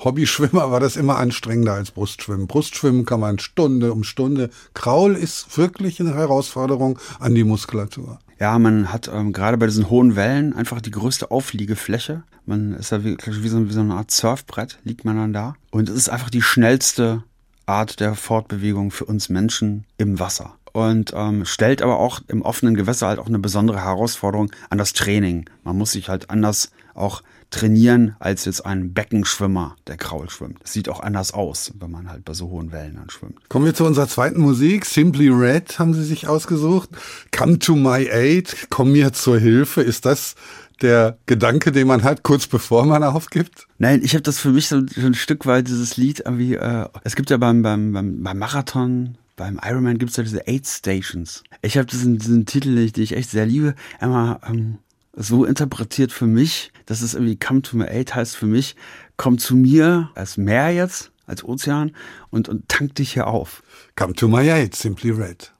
Hobbyschwimmer war das immer anstrengender als Brustschwimmen. Brustschwimmen kann man Stunde um Stunde. Kraul ist wirklich eine Herausforderung an die Muskulatur. Ja, man hat ähm, gerade bei diesen hohen Wellen einfach die größte Aufliegefläche. Man ist ja wie, wie, so, wie so eine Art Surfbrett, liegt man dann da. Und es ist einfach die schnellste Art der Fortbewegung für uns Menschen im Wasser. Und ähm, stellt aber auch im offenen Gewässer halt auch eine besondere Herausforderung an das Training. Man muss sich halt anders auch trainieren als jetzt ein Beckenschwimmer, der Kraul schwimmt. Das sieht auch anders aus, wenn man halt bei so hohen Wellen dann schwimmt. Kommen wir zu unserer zweiten Musik. Simply Red haben Sie sich ausgesucht. Come to my aid. Komm mir zur Hilfe. Ist das der Gedanke, den man hat, kurz bevor man aufgibt? Nein, ich habe das für mich so, so, ein Stück weit, dieses Lied irgendwie, äh, es gibt ja beim, beim, beim, beim Marathon, beim Ironman gibt es ja diese Aid Stations. Ich habe diesen, diesen Titel, den ich echt sehr liebe, einmal ähm, so interpretiert für mich, dass es irgendwie Come to my aid heißt für mich, komm zu mir als Meer jetzt, als Ozean und, und tank dich hier auf. Come to my aid, simply red.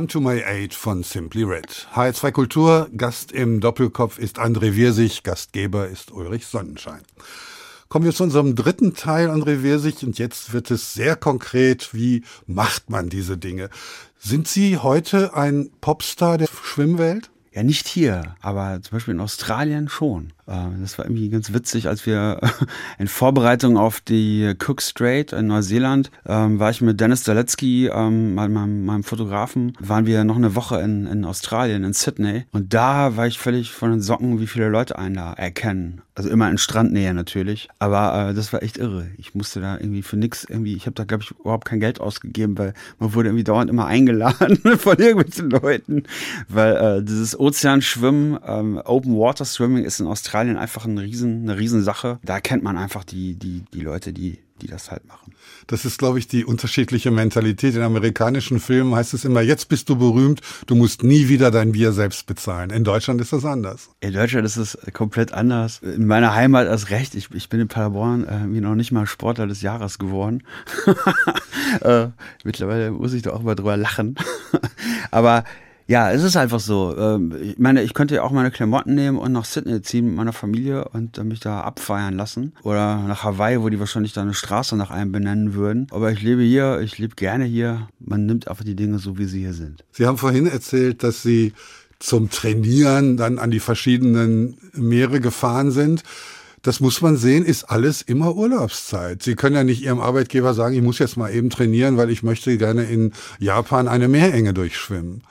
Come to My Aid von Simply Red. HR2 Kultur, Gast im Doppelkopf ist André Wirsig, Gastgeber ist Ulrich Sonnenschein. Kommen wir zu unserem dritten Teil, André Wirsig, und jetzt wird es sehr konkret. Wie macht man diese Dinge? Sind Sie heute ein Popstar der Schwimmwelt? Ja, nicht hier, aber zum Beispiel in Australien schon. Ähm, das war irgendwie ganz witzig, als wir in Vorbereitung auf die Cook Strait in Neuseeland ähm, war ich mit Dennis Daletzky, ähm, meinem, meinem Fotografen, waren wir noch eine Woche in, in Australien, in Sydney. Und da war ich völlig von den Socken, wie viele Leute einen da erkennen. Also immer in Strandnähe natürlich. Aber äh, das war echt irre. Ich musste da irgendwie für nix irgendwie, ich habe da glaube ich überhaupt kein Geld ausgegeben, weil man wurde irgendwie dauernd immer eingeladen von irgendwelchen Leuten. Weil äh, dieses Ozeanschwimmen, ähm, Open Water Swimming ist in Australien Australien einfach ein riesen, eine Riesensache. Da kennt man einfach die, die, die Leute, die, die das halt machen. Das ist, glaube ich, die unterschiedliche Mentalität. In amerikanischen Filmen heißt es immer, jetzt bist du berühmt, du musst nie wieder dein Bier selbst bezahlen. In Deutschland ist das anders. In Deutschland ist es komplett anders. In meiner Heimat erst recht. Ich, ich bin in Paderborn äh, noch nicht mal Sportler des Jahres geworden. äh, mittlerweile muss ich da auch mal drüber lachen. Aber ja, es ist einfach so. Ähm, ich meine, ich könnte ja auch meine Klamotten nehmen und nach Sydney ziehen mit meiner Familie und mich da abfeiern lassen. Oder nach Hawaii, wo die wahrscheinlich da eine Straße nach einem benennen würden. Aber ich lebe hier, ich lebe gerne hier. Man nimmt einfach die Dinge so, wie sie hier sind. Sie haben vorhin erzählt, dass Sie zum Trainieren dann an die verschiedenen Meere gefahren sind das muss man sehen, ist alles immer Urlaubszeit. Sie können ja nicht Ihrem Arbeitgeber sagen, ich muss jetzt mal eben trainieren, weil ich möchte gerne in Japan eine Meerenge durchschwimmen.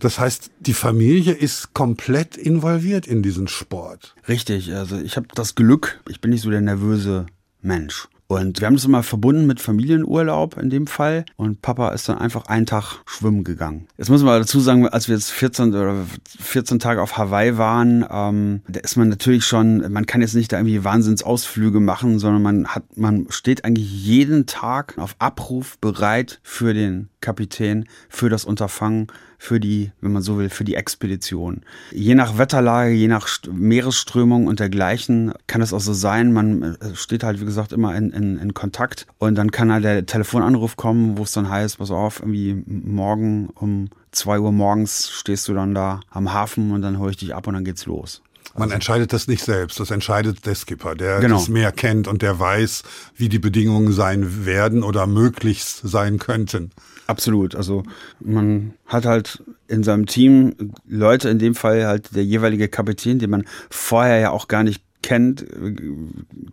Das heißt, die Familie ist komplett involviert in diesen Sport. Richtig, also ich habe das Glück, ich bin nicht so der nervöse Mensch. Und wir haben das immer verbunden mit Familienurlaub in dem Fall. Und Papa ist dann einfach einen Tag schwimmen gegangen. Jetzt muss man dazu sagen, als wir jetzt 14 oder 14 Tage auf Hawaii waren, ähm, da ist man natürlich schon, man kann jetzt nicht da irgendwie Wahnsinnsausflüge machen, sondern man hat, man steht eigentlich jeden Tag auf Abruf bereit für den Kapitän, für das Unterfangen für die, wenn man so will, für die Expedition. Je nach Wetterlage, je nach Meeresströmung und dergleichen kann es auch so sein, man äh, steht halt, wie gesagt, immer in, in, in Kontakt und dann kann halt der Telefonanruf kommen, wo es dann heißt, pass auf, irgendwie morgen um zwei Uhr morgens stehst du dann da am Hafen und dann hole ich dich ab und dann geht's los. Man also, entscheidet das nicht selbst, das entscheidet der Skipper, der genau. das Meer kennt und der weiß, wie die Bedingungen sein werden oder möglichst sein könnten. Absolut. Also man hat halt in seinem Team Leute, in dem Fall halt der jeweilige Kapitän, den man vorher ja auch gar nicht kennt,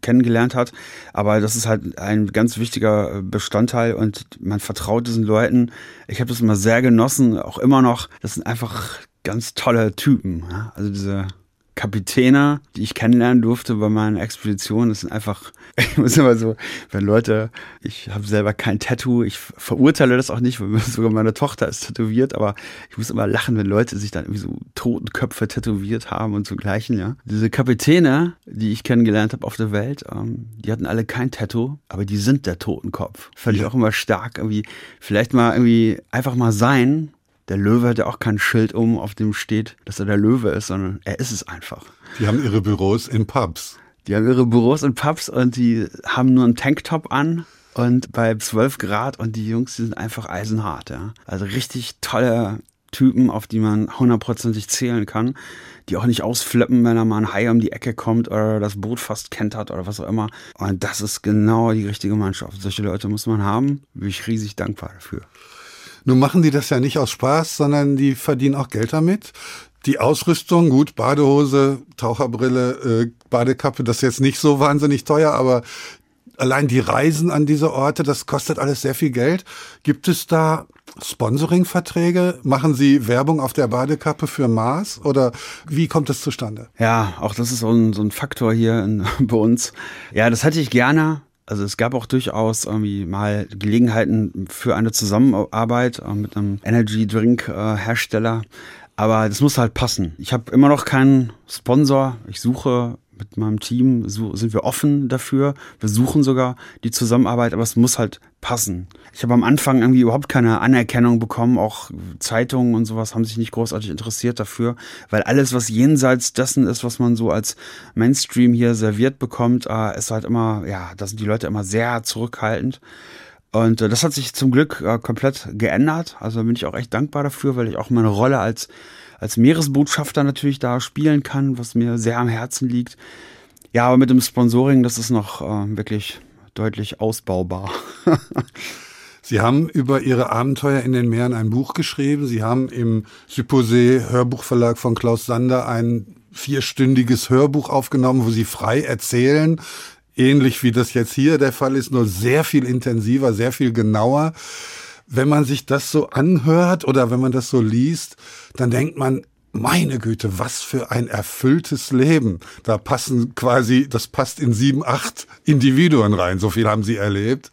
kennengelernt hat. Aber das ist halt ein ganz wichtiger Bestandteil und man vertraut diesen Leuten. Ich habe das immer sehr genossen, auch immer noch. Das sind einfach ganz tolle Typen. Also diese Kapitäne, die ich kennenlernen durfte bei meinen Expeditionen. Das sind einfach, ich muss immer so, wenn Leute, ich habe selber kein Tattoo, ich verurteile das auch nicht, weil sogar meine Tochter ist tätowiert, aber ich muss immer lachen, wenn Leute sich dann irgendwie so Totenköpfe tätowiert haben und so gleichen, ja. Diese Kapitäne, die ich kennengelernt habe auf der Welt, ähm, die hatten alle kein Tattoo, aber die sind der Totenkopf. Fand ja. ich auch immer stark, irgendwie, vielleicht mal irgendwie einfach mal sein der Löwe hat ja auch kein Schild um, auf dem steht, dass er der Löwe ist, sondern er ist es einfach. Die haben ihre Büros in Pubs. Die haben ihre Büros in Pubs und die haben nur einen Tanktop an und bei 12 Grad und die Jungs, die sind einfach eisenhart, ja. Also richtig tolle Typen, auf die man hundertprozentig zählen kann, die auch nicht ausflippen, wenn da mal ein Hai um die Ecke kommt oder das Boot fast kentert oder was auch immer. Und das ist genau die richtige Mannschaft. Solche Leute muss man haben. Bin ich riesig dankbar dafür. Nun machen die das ja nicht aus Spaß, sondern die verdienen auch Geld damit. Die Ausrüstung, gut, Badehose, Taucherbrille, äh, Badekappe, das ist jetzt nicht so wahnsinnig teuer, aber allein die Reisen an diese Orte, das kostet alles sehr viel Geld. Gibt es da Sponsoring-Verträge? Machen Sie Werbung auf der Badekappe für Mars oder wie kommt das zustande? Ja, auch das ist so ein, so ein Faktor hier in, bei uns. Ja, das hätte ich gerne. Also es gab auch durchaus irgendwie mal Gelegenheiten für eine Zusammenarbeit äh, mit einem Energy Drink äh, Hersteller. Aber das muss halt passen. Ich habe immer noch keinen Sponsor. Ich suche mit meinem Team sind wir offen dafür. Wir suchen sogar die Zusammenarbeit, aber es muss halt passen. Ich habe am Anfang irgendwie überhaupt keine Anerkennung bekommen. Auch Zeitungen und sowas haben sich nicht großartig interessiert dafür, weil alles, was jenseits dessen ist, was man so als Mainstream hier serviert bekommt, äh, ist halt immer, ja, da sind die Leute immer sehr zurückhaltend. Und äh, das hat sich zum Glück äh, komplett geändert. Also bin ich auch echt dankbar dafür, weil ich auch meine Rolle als, als Meeresbotschafter natürlich da spielen kann, was mir sehr am Herzen liegt. Ja, aber mit dem Sponsoring, das ist noch äh, wirklich deutlich ausbaubar. Sie haben über Ihre Abenteuer in den Meeren ein Buch geschrieben. Sie haben im Supposé Hörbuchverlag von Klaus Sander ein vierstündiges Hörbuch aufgenommen, wo Sie frei erzählen. Ähnlich wie das jetzt hier der Fall ist, nur sehr viel intensiver, sehr viel genauer. Wenn man sich das so anhört oder wenn man das so liest, dann denkt man, meine Güte, was für ein erfülltes Leben. Da passen quasi, das passt in sieben, acht Individuen rein. So viel haben Sie erlebt.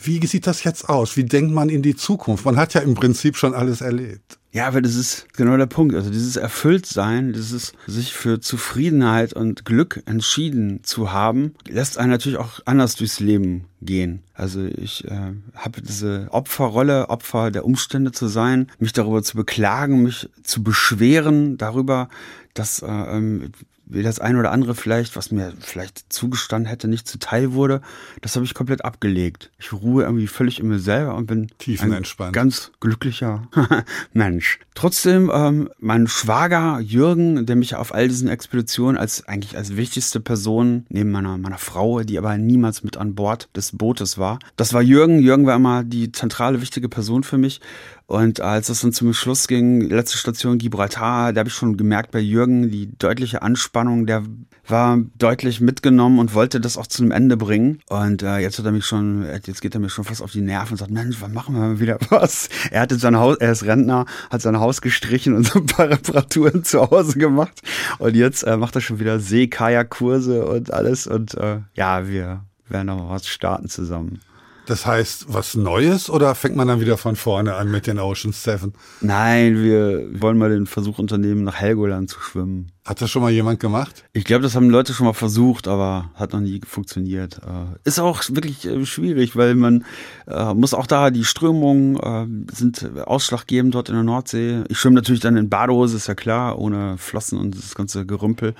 Wie sieht das jetzt aus? Wie denkt man in die Zukunft? Man hat ja im Prinzip schon alles erlebt. Ja, aber das ist genau der Punkt. Also dieses Erfülltsein, dieses sich für Zufriedenheit und Glück entschieden zu haben, lässt einen natürlich auch anders durchs Leben gehen. Also ich äh, habe diese Opferrolle, Opfer der Umstände zu sein, mich darüber zu beklagen, mich zu beschweren darüber, dass äh, ähm, wie das ein oder andere vielleicht, was mir vielleicht zugestanden hätte, nicht zuteil wurde, das habe ich komplett abgelegt. Ich ruhe irgendwie völlig in mir selber und bin Tiefenentspannt. ein ganz glücklicher Mensch. Trotzdem, ähm, mein Schwager Jürgen, der mich auf all diesen Expeditionen als eigentlich als wichtigste Person neben meiner, meiner Frau, die aber niemals mit an Bord des Bootes war, das war Jürgen. Jürgen war immer die zentrale wichtige Person für mich. Und als es dann zum Schluss ging, letzte Station Gibraltar, da habe ich schon gemerkt bei Jürgen, die deutliche Anspannung, der war deutlich mitgenommen und wollte das auch zu einem Ende bringen. Und äh, jetzt hat er mich schon, jetzt geht er mir schon fast auf die Nerven und sagt, Mensch, wann machen wir mal wieder was? Er hatte sein Haus, er ist Rentner, hat sein Haus gestrichen und so ein paar Reparaturen zu Hause gemacht. Und jetzt äh, macht er schon wieder See-Kajak-Kurse und alles. Und äh, ja, wir werden noch mal was starten zusammen. Das heißt, was Neues oder fängt man dann wieder von vorne an mit den Oceans Seven? Nein, wir wollen mal den Versuch unternehmen, nach Helgoland zu schwimmen. Hat das schon mal jemand gemacht? Ich glaube, das haben Leute schon mal versucht, aber hat noch nie funktioniert. Äh, ist auch wirklich äh, schwierig, weil man äh, muss auch da, die Strömungen sind ausschlaggebend dort in der Nordsee. Ich schwimme natürlich dann in Badehose, ist ja klar, ohne Flossen und das ganze Gerümpel.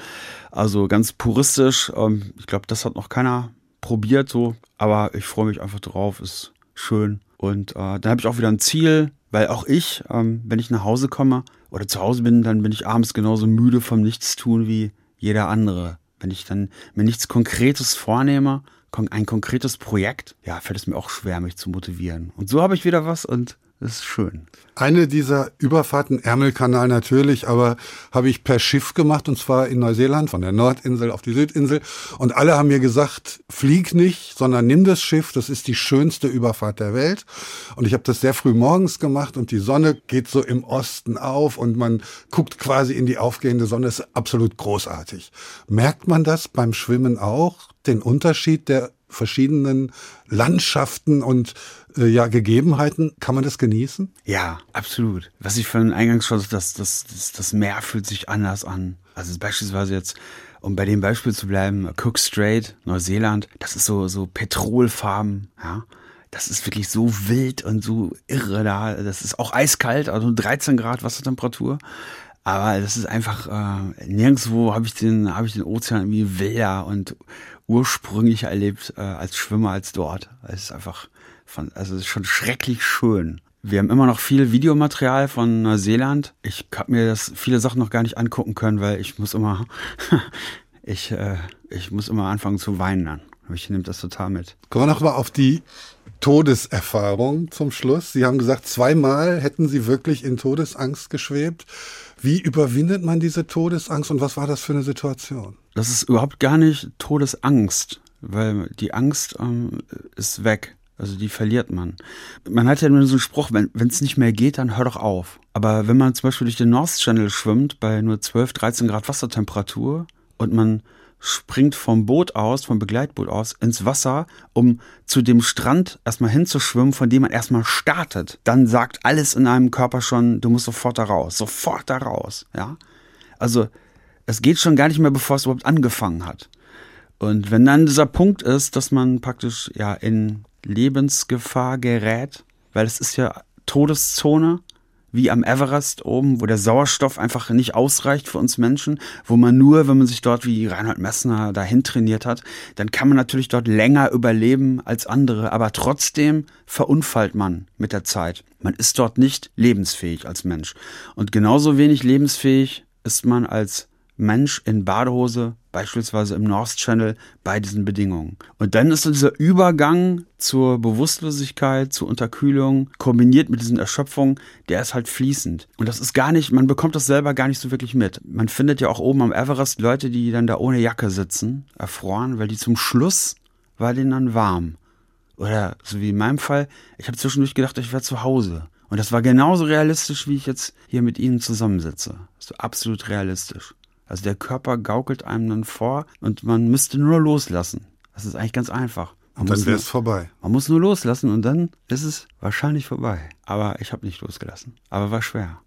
Also ganz puristisch. Ähm, ich glaube, das hat noch keiner probiert so, aber ich freue mich einfach drauf, ist schön. Und äh, dann habe ich auch wieder ein Ziel, weil auch ich, ähm, wenn ich nach Hause komme oder zu Hause bin, dann bin ich abends genauso müde vom Nichtstun wie jeder andere. Wenn ich dann mir nichts Konkretes vornehme, ein konkretes Projekt, ja, fällt es mir auch schwer, mich zu motivieren. Und so habe ich wieder was und das ist schön. Eine dieser Überfahrten, Ärmelkanal natürlich, aber habe ich per Schiff gemacht und zwar in Neuseeland, von der Nordinsel auf die Südinsel. Und alle haben mir gesagt, flieg nicht, sondern nimm das Schiff, das ist die schönste Überfahrt der Welt. Und ich habe das sehr früh morgens gemacht und die Sonne geht so im Osten auf und man guckt quasi in die aufgehende Sonne, das ist absolut großartig. Merkt man das beim Schwimmen auch, den Unterschied der verschiedenen Landschaften und äh, ja, Gegebenheiten, kann man das genießen? Ja, absolut. Was ich von eingangs schon, das, das, das, das Meer fühlt sich anders an. Also beispielsweise jetzt, um bei dem Beispiel zu bleiben, Cook Strait, Neuseeland, das ist so, so Petrolfarben, ja. Das ist wirklich so wild und so irre da. Das ist auch eiskalt, also 13 Grad Wassertemperatur. Aber das ist einfach, äh, nirgendwo habe ich den, habe ich den Ozean irgendwie wilder und ursprünglicher erlebt äh, als Schwimmer als dort. Es ist einfach, von, also es ist schon schrecklich schön. Wir haben immer noch viel Videomaterial von Neuseeland. Ich habe mir das viele Sachen noch gar nicht angucken können, weil ich muss immer, ich, äh, ich muss immer anfangen zu weinen dann. Ich nehme das total mit. Kommen wir noch mal auf die Todeserfahrung zum Schluss. Sie haben gesagt, zweimal hätten Sie wirklich in Todesangst geschwebt. Wie überwindet man diese Todesangst und was war das für eine Situation? Das ist überhaupt gar nicht Todesangst, weil die Angst ähm, ist weg. Also die verliert man. Man hat ja nur so einen Spruch, wenn es nicht mehr geht, dann hör doch auf. Aber wenn man zum Beispiel durch den North Channel schwimmt bei nur 12, 13 Grad Wassertemperatur und man springt vom Boot aus, vom Begleitboot aus, ins Wasser, um zu dem Strand erstmal hinzuschwimmen, von dem man erstmal startet. Dann sagt alles in einem Körper schon, du musst sofort da raus, sofort da raus, ja. Also, es geht schon gar nicht mehr, bevor es überhaupt angefangen hat. Und wenn dann dieser Punkt ist, dass man praktisch, ja, in Lebensgefahr gerät, weil es ist ja Todeszone, wie am Everest oben, wo der Sauerstoff einfach nicht ausreicht für uns Menschen, wo man nur, wenn man sich dort wie Reinhold Messner dahin trainiert hat, dann kann man natürlich dort länger überleben als andere, aber trotzdem verunfallt man mit der Zeit. Man ist dort nicht lebensfähig als Mensch. Und genauso wenig lebensfähig ist man als Mensch in Badehose, beispielsweise im North Channel, bei diesen Bedingungen. Und dann ist so dieser Übergang zur Bewusstlosigkeit, zur Unterkühlung, kombiniert mit diesen Erschöpfungen, der ist halt fließend. Und das ist gar nicht, man bekommt das selber gar nicht so wirklich mit. Man findet ja auch oben am Everest Leute, die dann da ohne Jacke sitzen, erfroren, weil die zum Schluss war denen dann warm. Oder so wie in meinem Fall, ich habe zwischendurch gedacht, ich wäre zu Hause. Und das war genauso realistisch, wie ich jetzt hier mit Ihnen zusammensitze. So absolut realistisch. Also der Körper gaukelt einem dann vor und man müsste nur loslassen. Das ist eigentlich ganz einfach. Man Und dann wäre es vorbei. Man muss nur loslassen und dann ist es wahrscheinlich vorbei. Aber ich habe nicht losgelassen. Aber war schwer.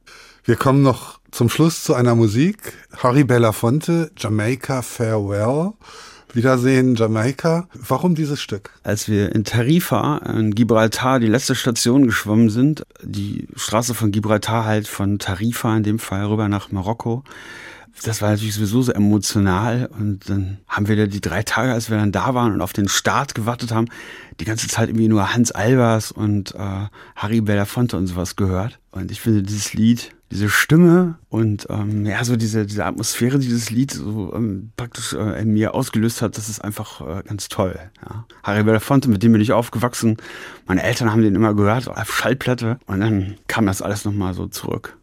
Wir kommen noch zum Schluss zu einer Musik. Harry Belafonte, Jamaica Farewell. Wiedersehen, Jamaika. Warum dieses Stück? Als wir in Tarifa in Gibraltar die letzte Station geschwommen sind, die Straße von Gibraltar halt von Tarifa in dem Fall rüber nach Marokko, das war natürlich sowieso so emotional und dann haben wir da die drei Tage, als wir dann da waren und auf den Start gewartet haben, die ganze Zeit irgendwie nur Hans Albers und äh, Harry Belafonte und sowas gehört. Und ich finde dieses Lied, diese Stimme und ähm, ja, so diese, diese Atmosphäre, die dieses Lied so ähm, praktisch äh, in mir ausgelöst hat, das ist einfach äh, ganz toll. Ja. Harry Belafonte, mit dem bin ich aufgewachsen. Meine Eltern haben den immer gehört, auf Schallplatte. Und dann kam das alles nochmal so zurück.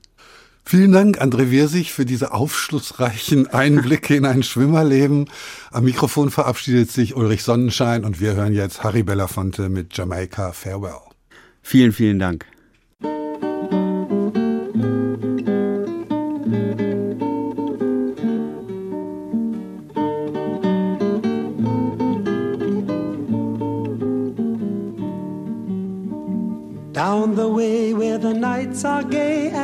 Vielen Dank, André Wirsig, für diese aufschlussreichen Einblicke in ein Schwimmerleben. Am Mikrofon verabschiedet sich Ulrich Sonnenschein und wir hören jetzt Harry Belafonte mit Jamaica Farewell. Vielen, vielen Dank. Down the way where the nights are gay and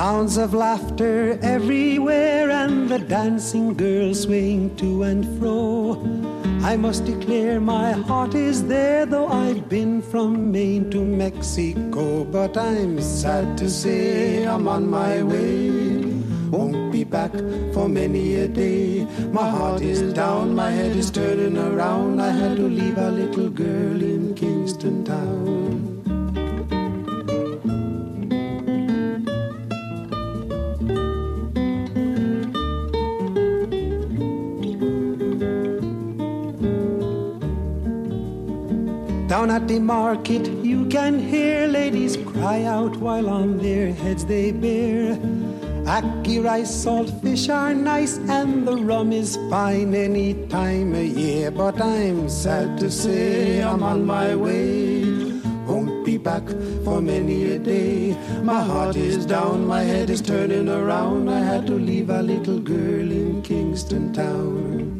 Sounds of laughter everywhere and the dancing girls swaying to and fro. I must declare my heart is there, though I've been from Maine to Mexico. But I'm sad to say I'm on my way. Won't be back for many a day. My heart is down, my head is turning around. I had to leave a little girl in Kingston Town. Down at the market, you can hear ladies cry out while on their heads they bear. Ackee rice, salt fish are nice, and the rum is fine any time of year. But I'm sad to say I'm on my way. Won't be back for many a day. My heart is down, my head is turning around. I had to leave a little girl in Kingston Town.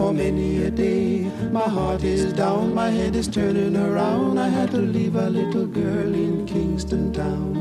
for many a day. My heart is down, my head is turning around. I had to leave a little girl in Kingston Town.